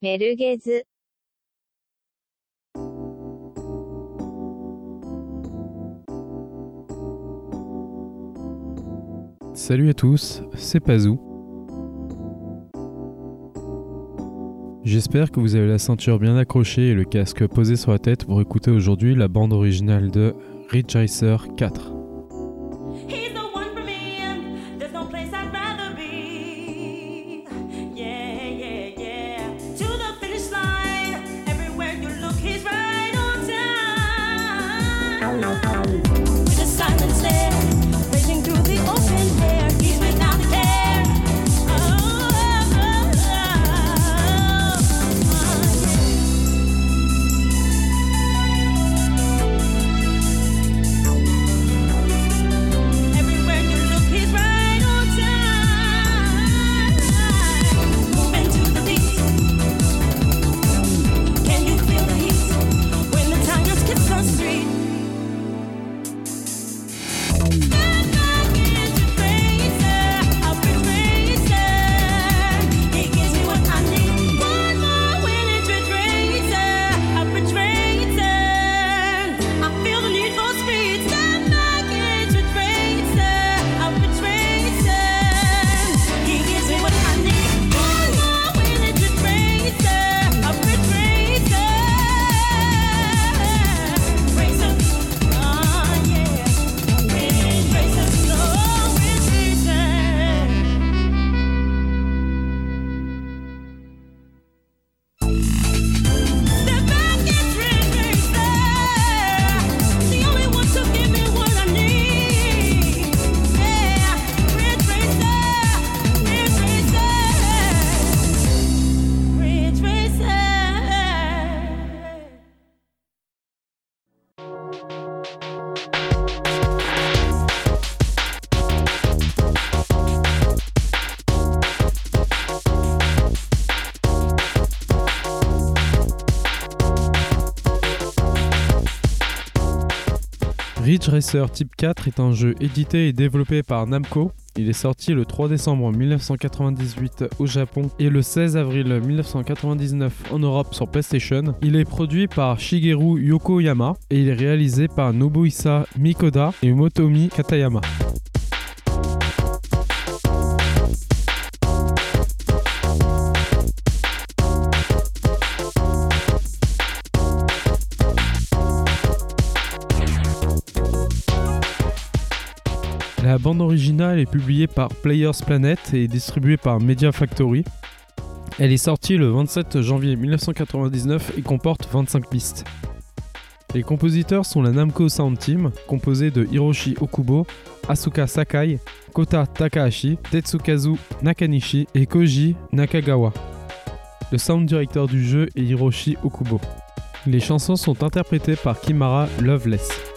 メルゲズ Salut à tous, c'est Pazou. J'espère que vous avez la ceinture bien accrochée et le casque posé sur la tête pour écouter aujourd'hui la bande originale de Ridge Racer 4. Ridge Racer Type 4 est un jeu édité et développé par Namco. Il est sorti le 3 décembre 1998 au Japon et le 16 avril 1999 en Europe sur PlayStation. Il est produit par Shigeru Yokoyama et il est réalisé par Nobuhisa Mikoda et Motomi Katayama. La bande originale est publiée par Players Planet et distribuée par Media Factory. Elle est sortie le 27 janvier 1999 et comporte 25 pistes. Les compositeurs sont la Namco Sound Team, composée de Hiroshi Okubo, Asuka Sakai, Kota Takahashi, Tetsukazu Nakanishi et Koji Nakagawa. Le sound director du jeu est Hiroshi Okubo. Les chansons sont interprétées par Kimara Loveless.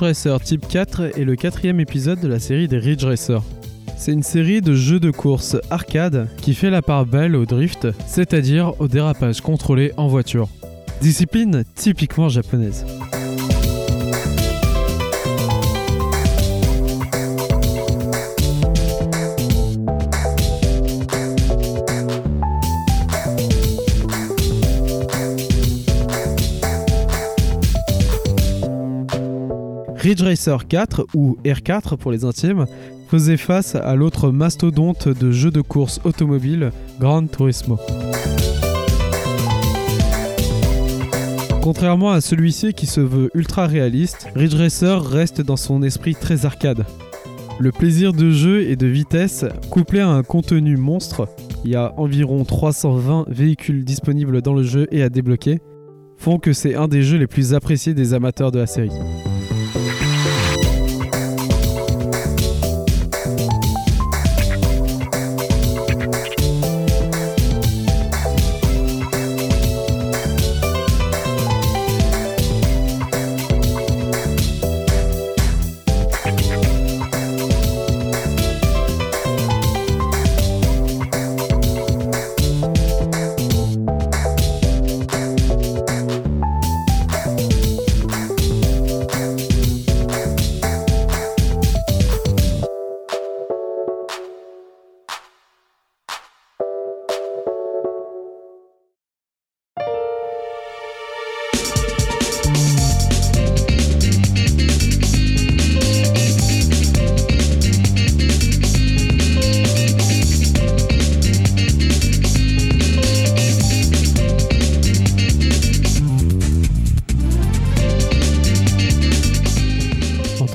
Ridge Racer Type 4 est le quatrième épisode de la série des Ridge Racer. C'est une série de jeux de course arcade qui fait la part belle au drift, c'est-à-dire au dérapage contrôlé en voiture. Discipline typiquement japonaise. Ridge Racer 4, ou R4 pour les intimes, faisait face à l'autre mastodonte de jeux de course automobile, Gran Turismo. Contrairement à celui-ci qui se veut ultra réaliste, Ridge Racer reste dans son esprit très arcade. Le plaisir de jeu et de vitesse, couplé à un contenu monstre, il y a environ 320 véhicules disponibles dans le jeu et à débloquer, font que c'est un des jeux les plus appréciés des amateurs de la série.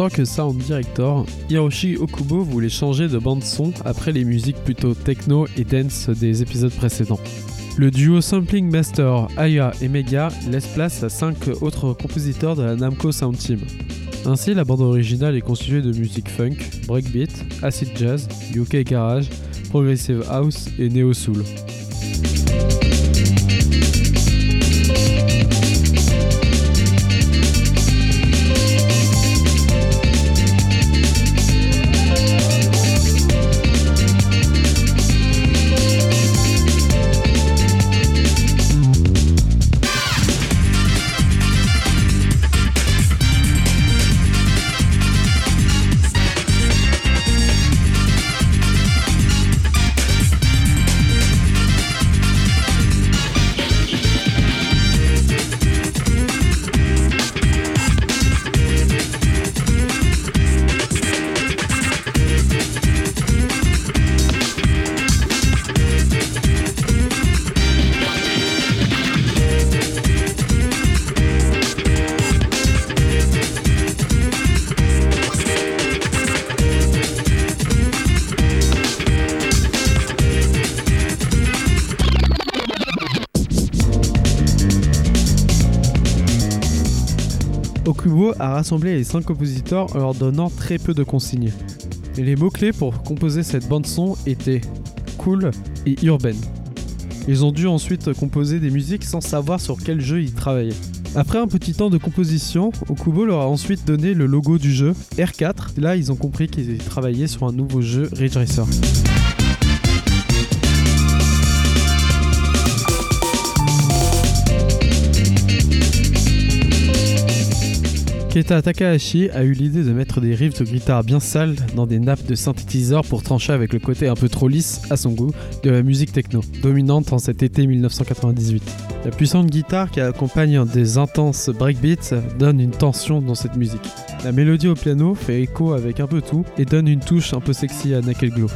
Que sound director, Hiroshi Okubo voulait changer de bande son après les musiques plutôt techno et dance des épisodes précédents. Le duo Sampling Master, Aya et Mega laisse place à 5 autres compositeurs de la Namco Sound Team. Ainsi, la bande originale est constituée de musique funk, breakbeat, acid jazz, UK garage, progressive house et neo soul. A rassemblé les 5 compositeurs en leur donnant très peu de consignes. Les mots-clés pour composer cette bande-son étaient cool et urbaine. Ils ont dû ensuite composer des musiques sans savoir sur quel jeu ils travaillaient. Après un petit temps de composition, Okubo leur a ensuite donné le logo du jeu, R4. Là, ils ont compris qu'ils travaillaient sur un nouveau jeu, Ridge Racer. Keita Takahashi a eu l'idée de mettre des riffs de guitare bien sales dans des nappes de synthétiseurs pour trancher avec le côté un peu trop lisse, à son goût, de la musique techno, dominante en cet été 1998. La puissante guitare qui accompagne des intenses breakbeats donne une tension dans cette musique. La mélodie au piano fait écho avec un peu tout et donne une touche un peu sexy à Naked Glow.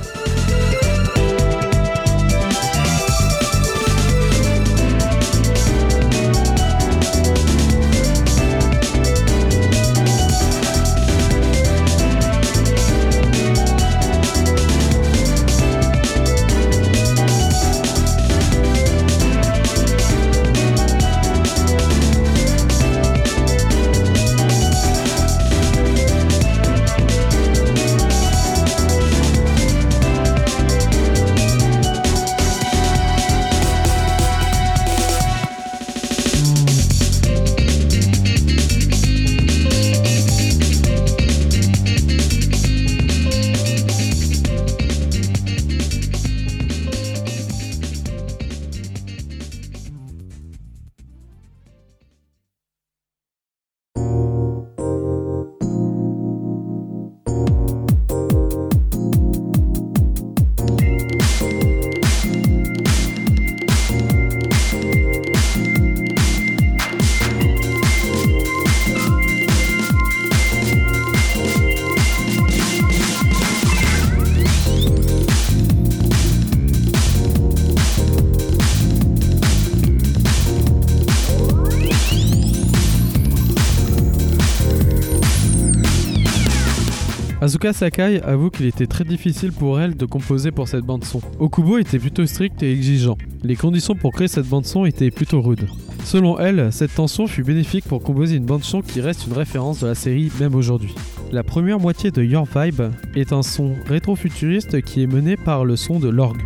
Asuka Sakai avoue qu'il était très difficile pour elle de composer pour cette bande son. Okubo était plutôt strict et exigeant. Les conditions pour créer cette bande son étaient plutôt rudes. Selon elle, cette tension fut bénéfique pour composer une bande son qui reste une référence de la série même aujourd'hui. La première moitié de Your Vibe est un son rétro-futuriste qui est mené par le son de l'orgue.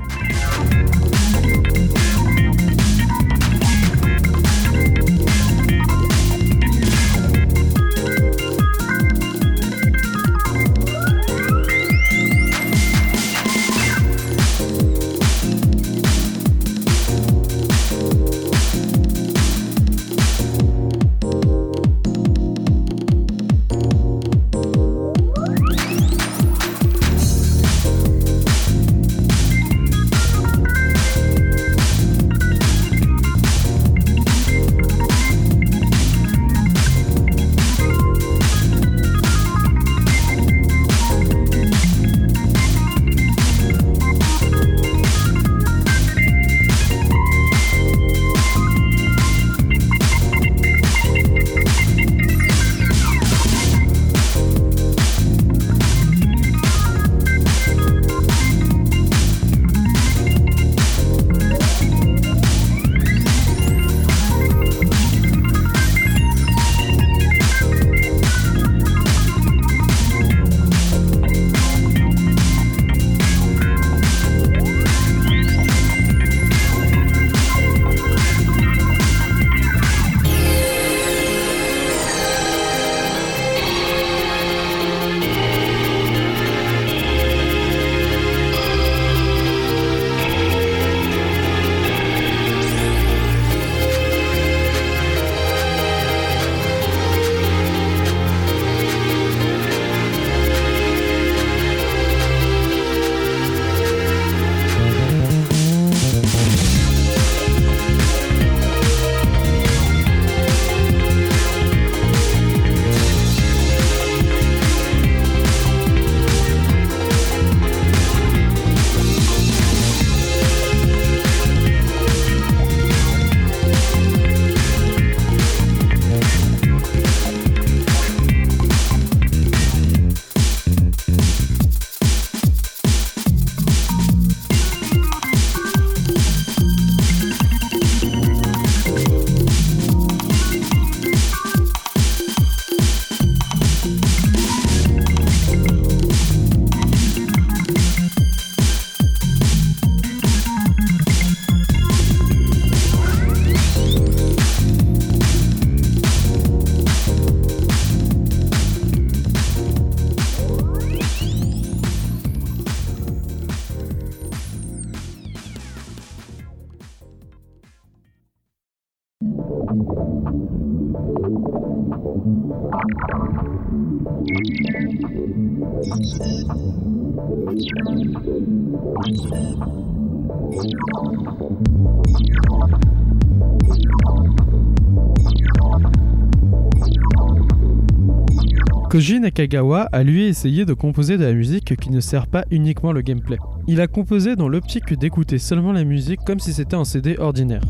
Nakagawa a lui essayé de composer de la musique qui ne sert pas uniquement le gameplay. Il a composé dans l'optique d'écouter seulement la musique comme si c'était un CD ordinaire.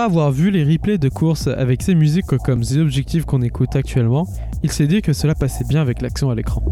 Après avoir vu les replays de course avec ces musiques comme The Objective qu'on écoute actuellement, il s'est dit que cela passait bien avec l'action à l'écran.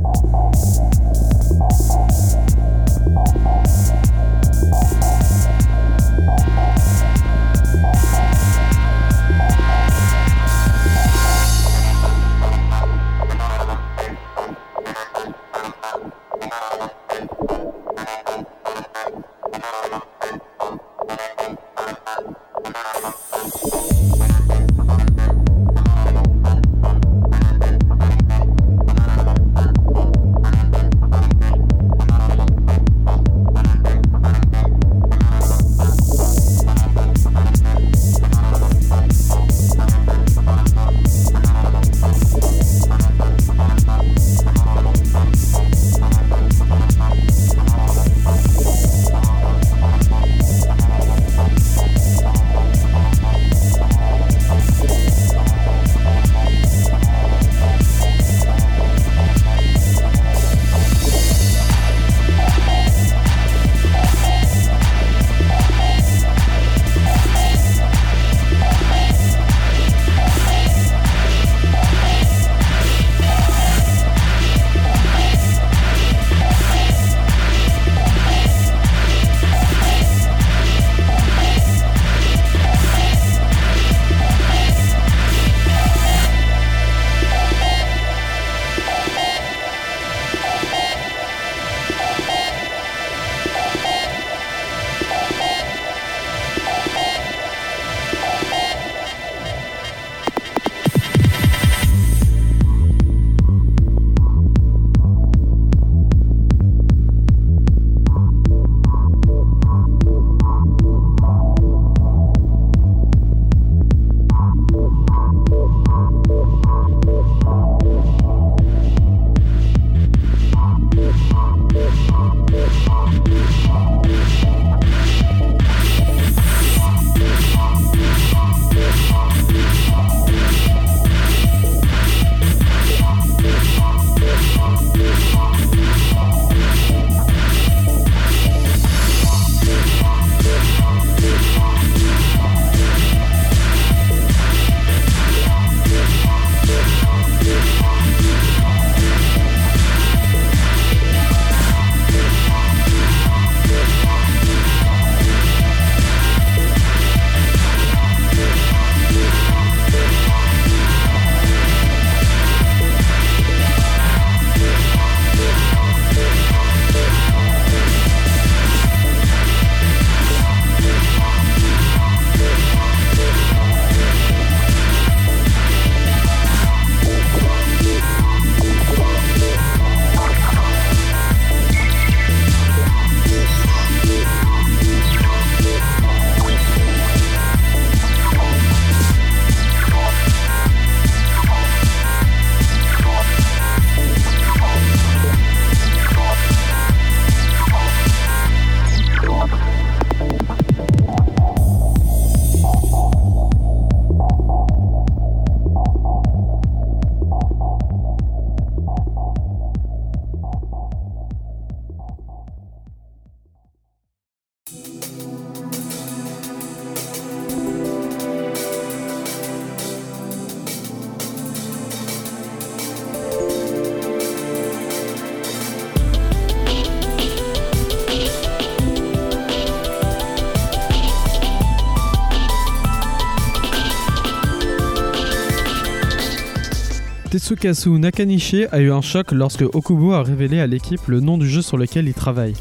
Tetsukasu Nakanishi a eu un choc lorsque Okubo a révélé à l'équipe le nom du jeu sur lequel il travaille.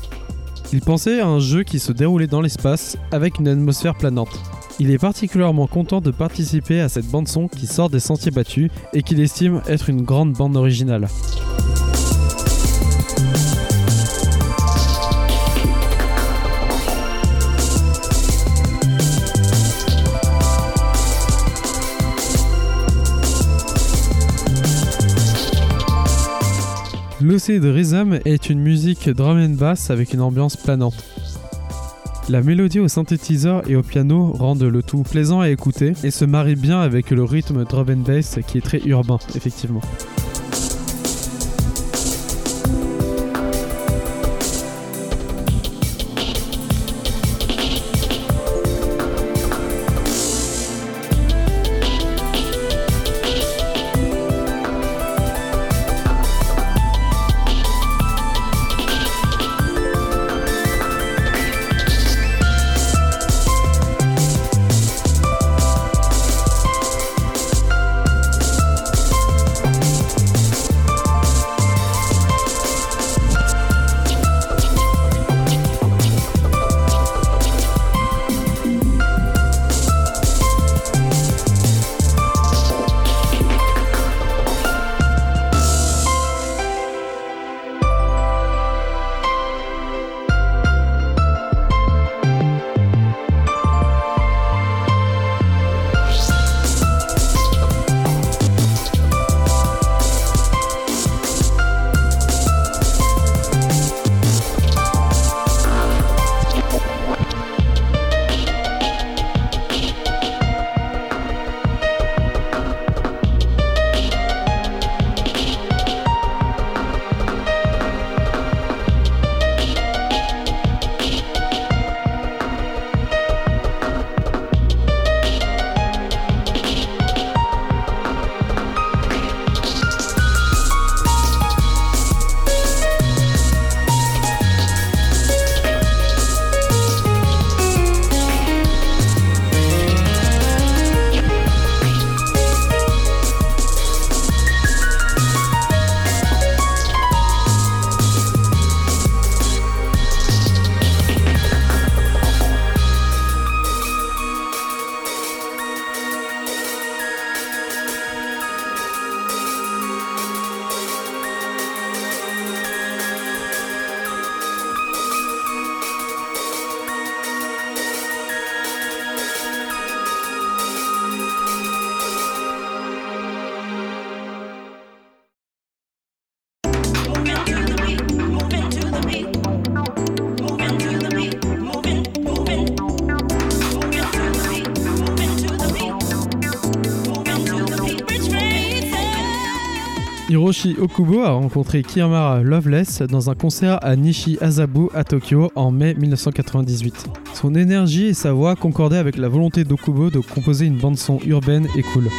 Il pensait à un jeu qui se déroulait dans l'espace avec une atmosphère planante. Il est particulièrement content de participer à cette bande son qui sort des sentiers battus et qu'il estime être une grande bande originale. L'Océ de Rhythm est une musique drum and bass avec une ambiance planante. La mélodie au synthétiseur et au piano rendent le tout plaisant à écouter et se marie bien avec le rythme drum and bass qui est très urbain, effectivement. Hiroshi Okubo a rencontré Kiyamara Loveless dans un concert à Nishi Azabu à Tokyo en mai 1998. Son énergie et sa voix concordaient avec la volonté d'Okubo de composer une bande son urbaine et cool.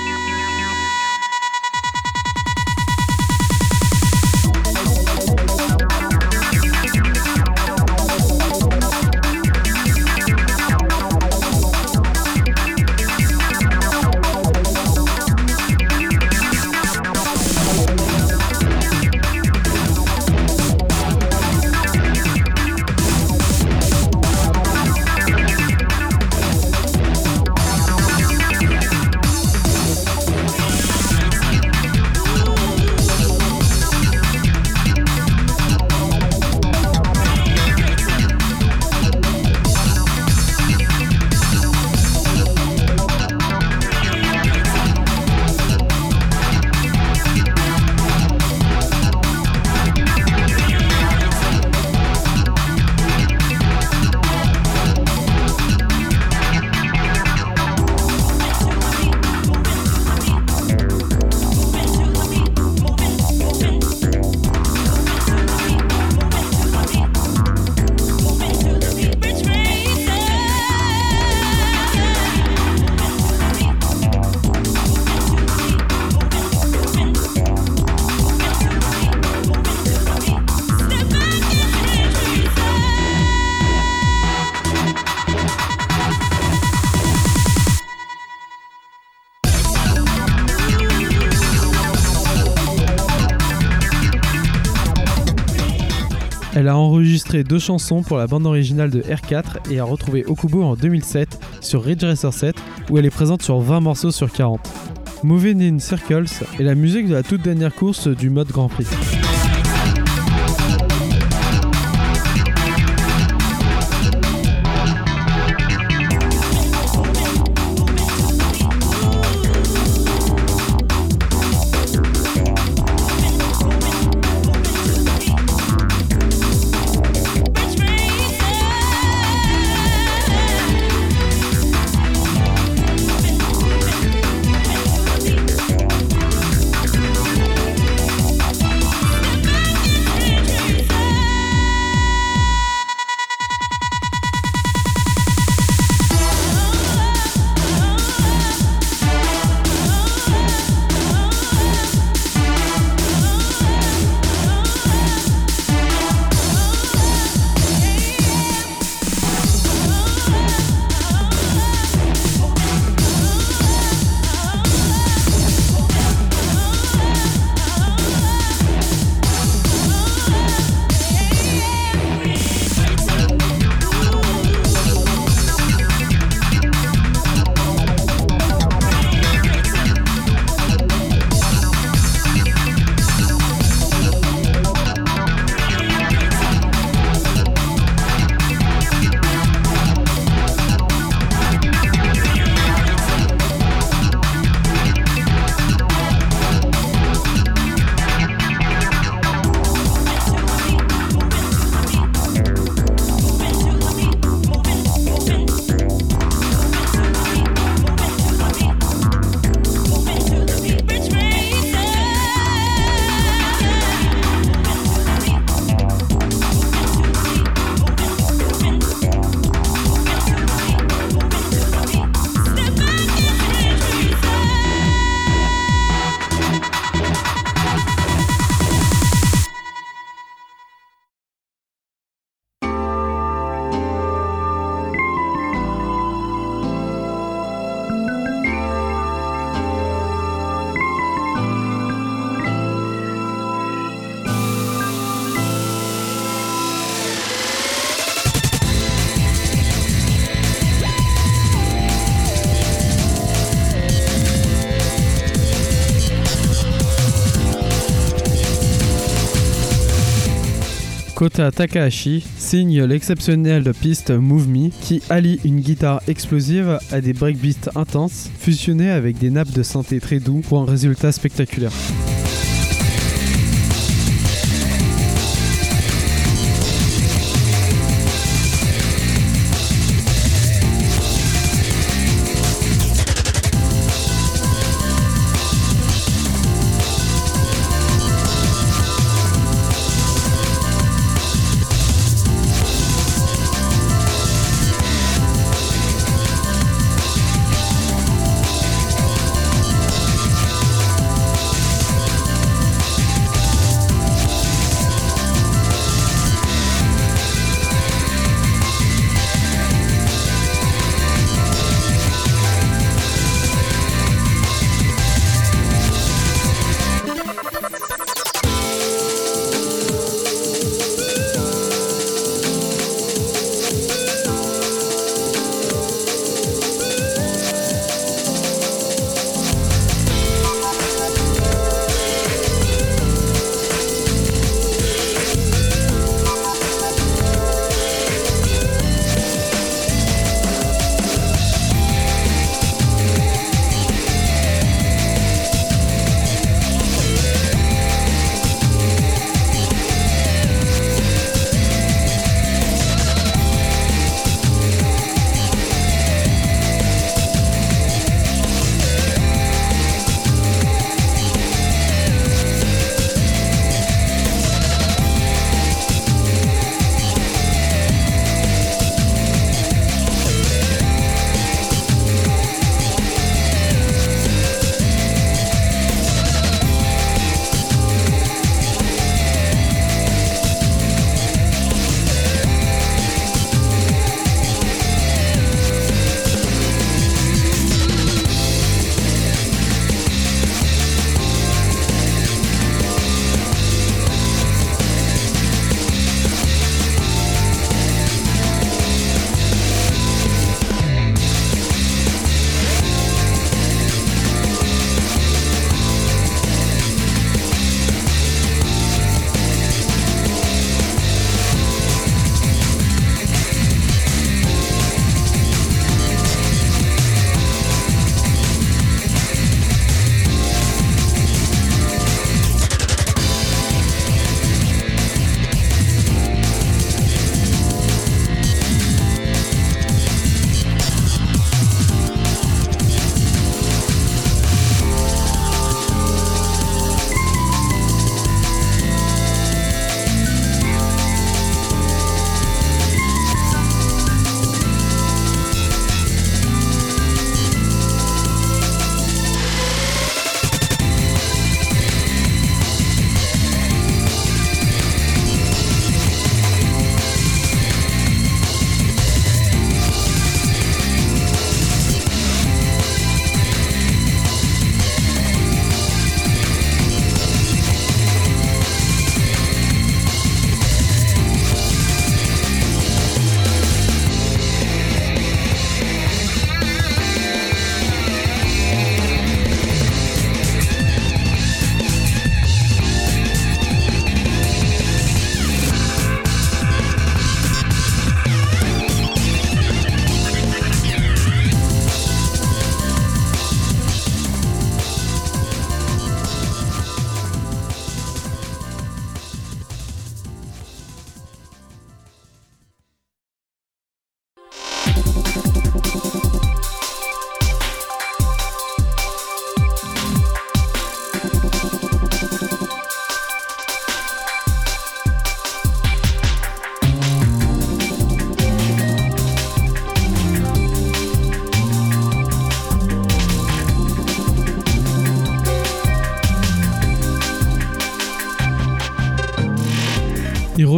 Enregistré deux chansons pour la bande originale de R4 et a retrouvé Okubo en 2007 sur Ridge Racer 7 où elle est présente sur 20 morceaux sur 40. Moving in Circles est la musique de la toute dernière course du mode Grand Prix. Takahashi signe l'exceptionnelle piste Move Me qui allie une guitare explosive à des breakbeats intenses fusionnés avec des nappes de synthé très doux pour un résultat spectaculaire.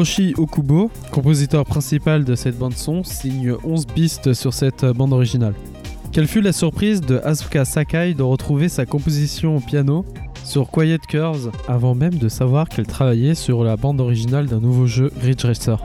Hiroshi Okubo, compositeur principal de cette bande-son, signe 11 pistes sur cette bande originale. Quelle fut la surprise de Asuka Sakai de retrouver sa composition au piano sur Quiet Curves avant même de savoir qu'elle travaillait sur la bande originale d'un nouveau jeu Ridge Racer?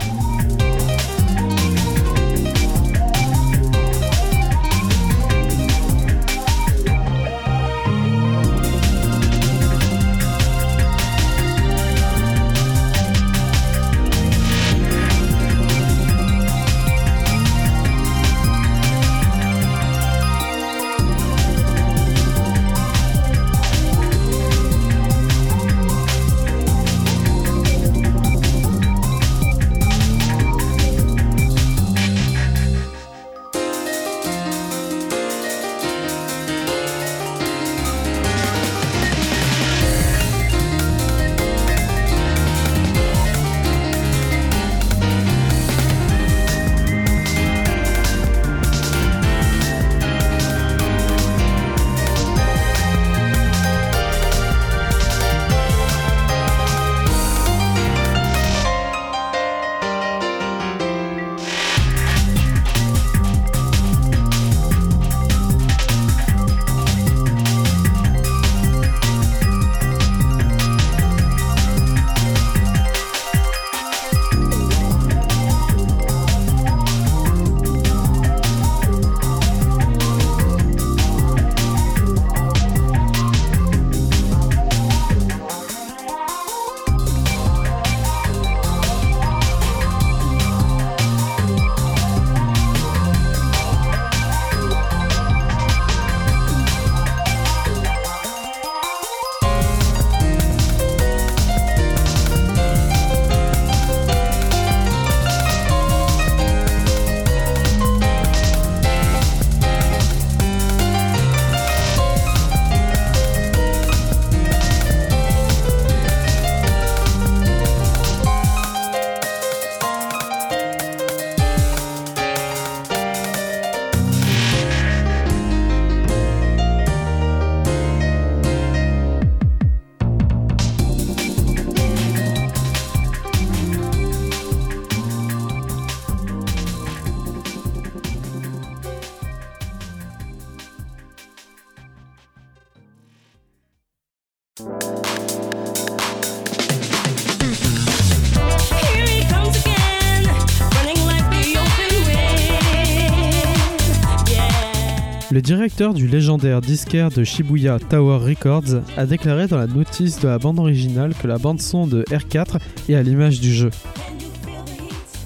Le directeur du légendaire disquaire de Shibuya Tower Records a déclaré dans la notice de la bande originale que la bande son de R4 est à l'image du jeu.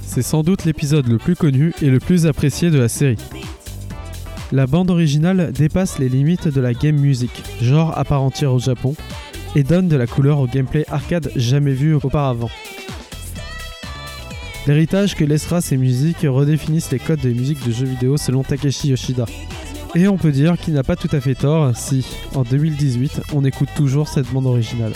C'est sans doute l'épisode le plus connu et le plus apprécié de la série. La bande originale dépasse les limites de la game music, genre à part entière au Japon, et donne de la couleur au gameplay arcade jamais vu auparavant. L'héritage que laissera ces musiques redéfinissent les codes des musiques de jeux vidéo selon Takeshi Yoshida. Et on peut dire qu'il n'a pas tout à fait tort si, en 2018, on écoute toujours cette bande originale.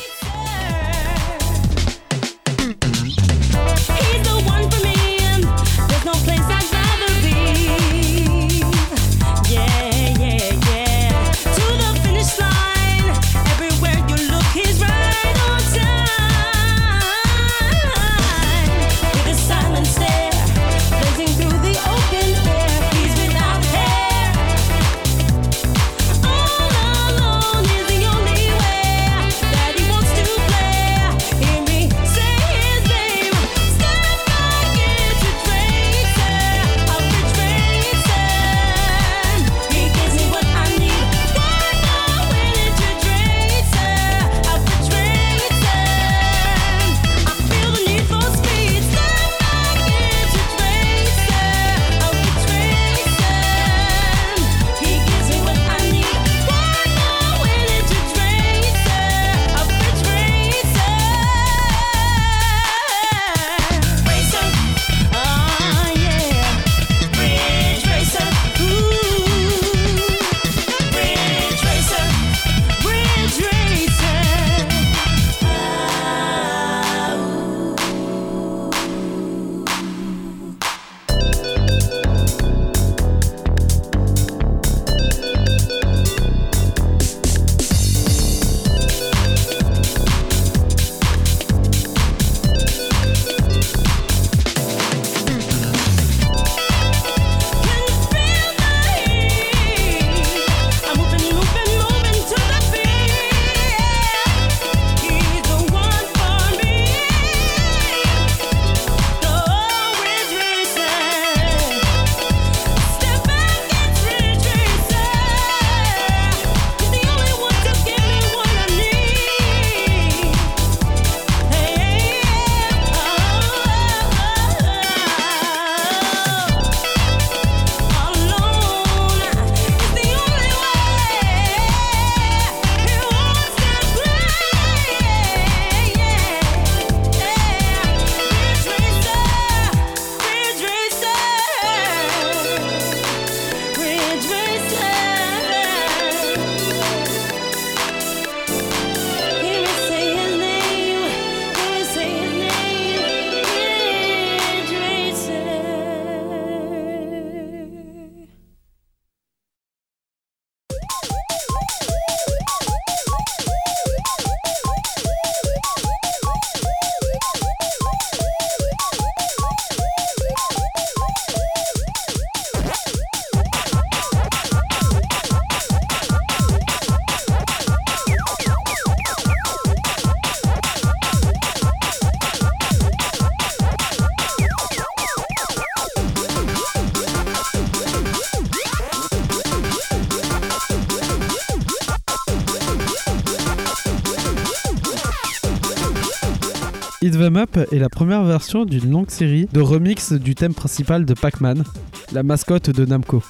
Up est la première version d'une longue série de remix du thème principal de Pac-Man, la mascotte de Namco.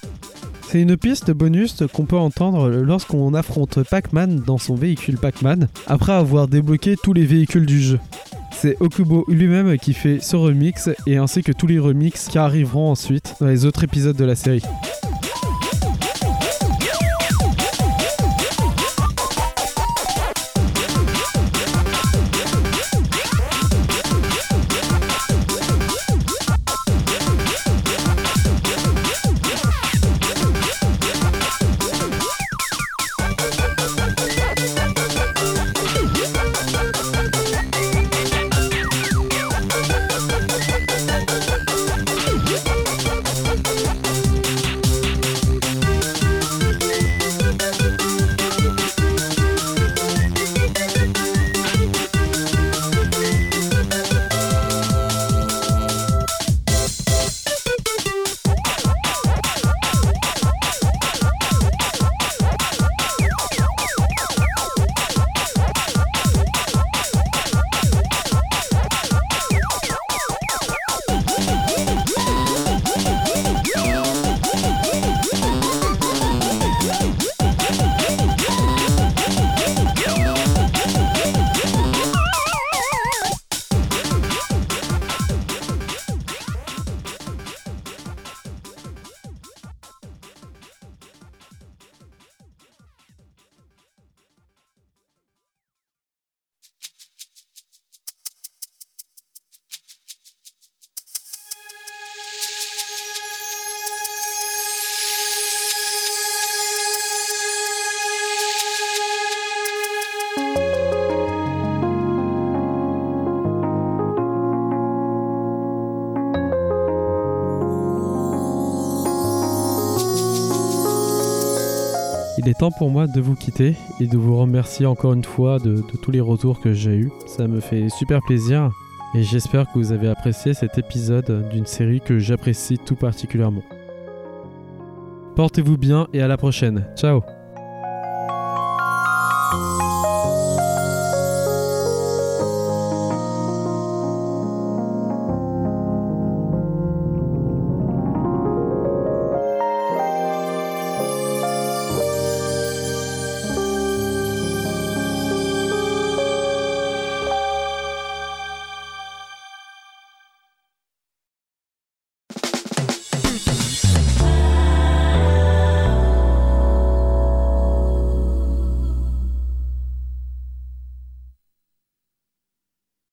C'est une piste bonus qu'on peut entendre lorsqu'on affronte Pac-Man dans son véhicule Pac-Man, après avoir débloqué tous les véhicules du jeu. C'est Okubo lui-même qui fait ce remix et ainsi que tous les remixes qui arriveront ensuite dans les autres épisodes de la série. Pour moi de vous quitter et de vous remercier encore une fois de, de tous les retours que j'ai eus. Ça me fait super plaisir et j'espère que vous avez apprécié cet épisode d'une série que j'apprécie tout particulièrement. Portez-vous bien et à la prochaine. Ciao